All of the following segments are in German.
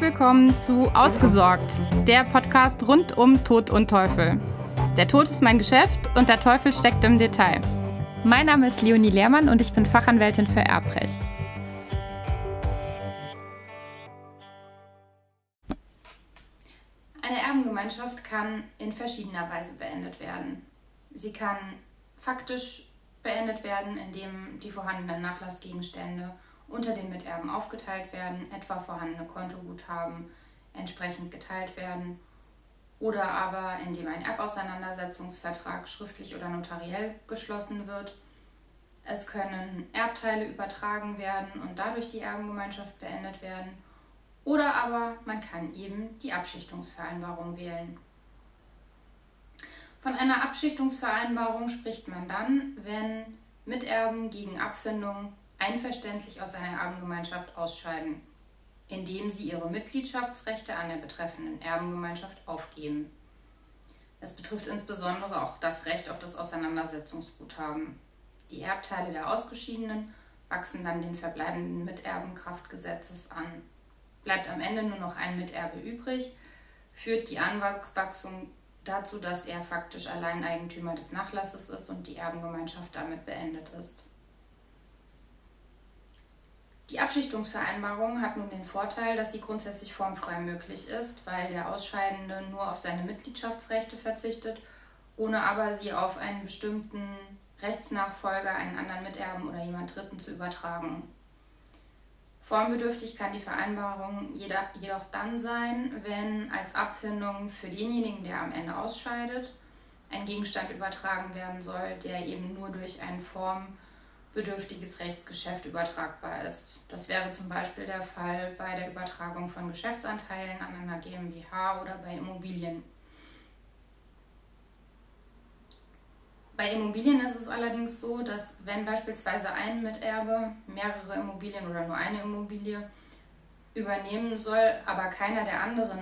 Willkommen zu Ausgesorgt, der Podcast rund um Tod und Teufel. Der Tod ist mein Geschäft und der Teufel steckt im Detail. Mein Name ist Leonie Lehrmann und ich bin Fachanwältin für Erbrecht. Eine Erbengemeinschaft kann in verschiedener Weise beendet werden. Sie kann faktisch beendet werden, indem die vorhandenen Nachlassgegenstände unter den Miterben aufgeteilt werden, etwa vorhandene Kontoguthaben entsprechend geteilt werden oder aber indem ein Erbauseinandersetzungsvertrag schriftlich oder notariell geschlossen wird. Es können Erbteile übertragen werden und dadurch die Erbengemeinschaft beendet werden. Oder aber man kann eben die Abschichtungsvereinbarung wählen. Von einer Abschichtungsvereinbarung spricht man dann, wenn Miterben gegen Abfindung einverständlich aus einer Erbengemeinschaft ausscheiden, indem sie ihre Mitgliedschaftsrechte an der betreffenden Erbengemeinschaft aufgeben. Es betrifft insbesondere auch das Recht auf das Auseinandersetzungsguthaben. Die Erbteile der Ausgeschiedenen wachsen dann den verbleibenden Miterben Kraftgesetzes an. Bleibt am Ende nur noch ein Miterbe übrig, führt die Anwachsung dazu, dass er faktisch Alleineigentümer des Nachlasses ist und die Erbengemeinschaft damit beendet ist. Die Abschichtungsvereinbarung hat nun den Vorteil, dass sie grundsätzlich formfrei möglich ist, weil der Ausscheidende nur auf seine Mitgliedschaftsrechte verzichtet, ohne aber sie auf einen bestimmten Rechtsnachfolger, einen anderen Miterben oder jemand Dritten zu übertragen. Formbedürftig kann die Vereinbarung jedoch dann sein, wenn als Abfindung für denjenigen, der am Ende ausscheidet, ein Gegenstand übertragen werden soll, der eben nur durch einen Form bedürftiges Rechtsgeschäft übertragbar ist. Das wäre zum Beispiel der Fall bei der Übertragung von Geschäftsanteilen an einer GmbH oder bei Immobilien. Bei Immobilien ist es allerdings so, dass wenn beispielsweise ein Miterbe mehrere Immobilien oder nur eine Immobilie übernehmen soll, aber keiner der anderen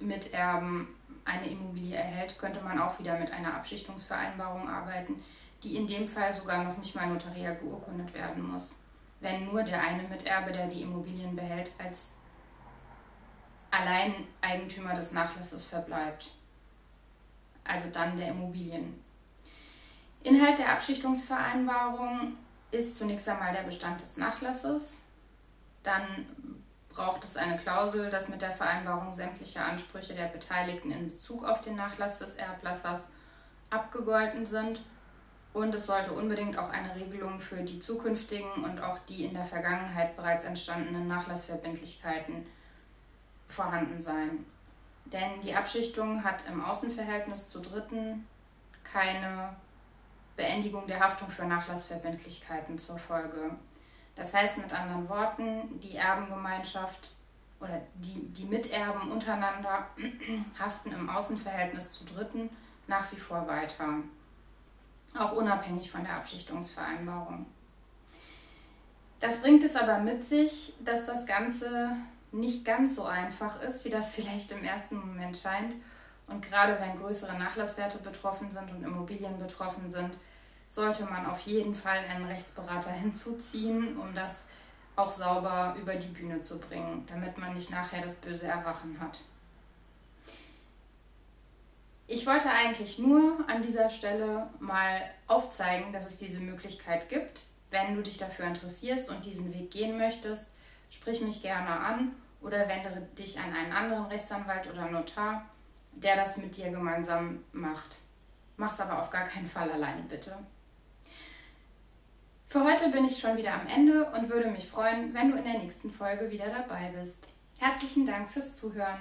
Miterben eine Immobilie erhält, könnte man auch wieder mit einer Abschichtungsvereinbarung arbeiten, die in dem Fall sogar noch nicht mal notariell beurkundet werden muss, wenn nur der eine Miterbe, der die Immobilien behält, als Alleineigentümer des Nachlasses verbleibt. Also dann der Immobilien. Inhalt der Abschichtungsvereinbarung ist zunächst einmal der Bestand des Nachlasses. Dann braucht es eine Klausel, dass mit der Vereinbarung sämtliche Ansprüche der Beteiligten in Bezug auf den Nachlass des Erblassers abgegolten sind und es sollte unbedingt auch eine Regelung für die zukünftigen und auch die in der Vergangenheit bereits entstandenen Nachlassverbindlichkeiten vorhanden sein. Denn die Abschichtung hat im Außenverhältnis zu Dritten keine Beendigung der Haftung für Nachlassverbindlichkeiten zur Folge. Das heißt mit anderen Worten, die Erbengemeinschaft oder die, die Miterben untereinander haften im Außenverhältnis zu Dritten nach wie vor weiter auch unabhängig von der Abschichtungsvereinbarung. Das bringt es aber mit sich, dass das Ganze nicht ganz so einfach ist, wie das vielleicht im ersten Moment scheint. Und gerade wenn größere Nachlasswerte betroffen sind und Immobilien betroffen sind, sollte man auf jeden Fall einen Rechtsberater hinzuziehen, um das auch sauber über die Bühne zu bringen, damit man nicht nachher das böse Erwachen hat. Ich wollte eigentlich nur an dieser Stelle mal aufzeigen, dass es diese Möglichkeit gibt. Wenn du dich dafür interessierst und diesen Weg gehen möchtest, sprich mich gerne an oder wende dich an einen anderen Rechtsanwalt oder Notar, der das mit dir gemeinsam macht. Mach's aber auf gar keinen Fall alleine, bitte. Für heute bin ich schon wieder am Ende und würde mich freuen, wenn du in der nächsten Folge wieder dabei bist. Herzlichen Dank fürs Zuhören.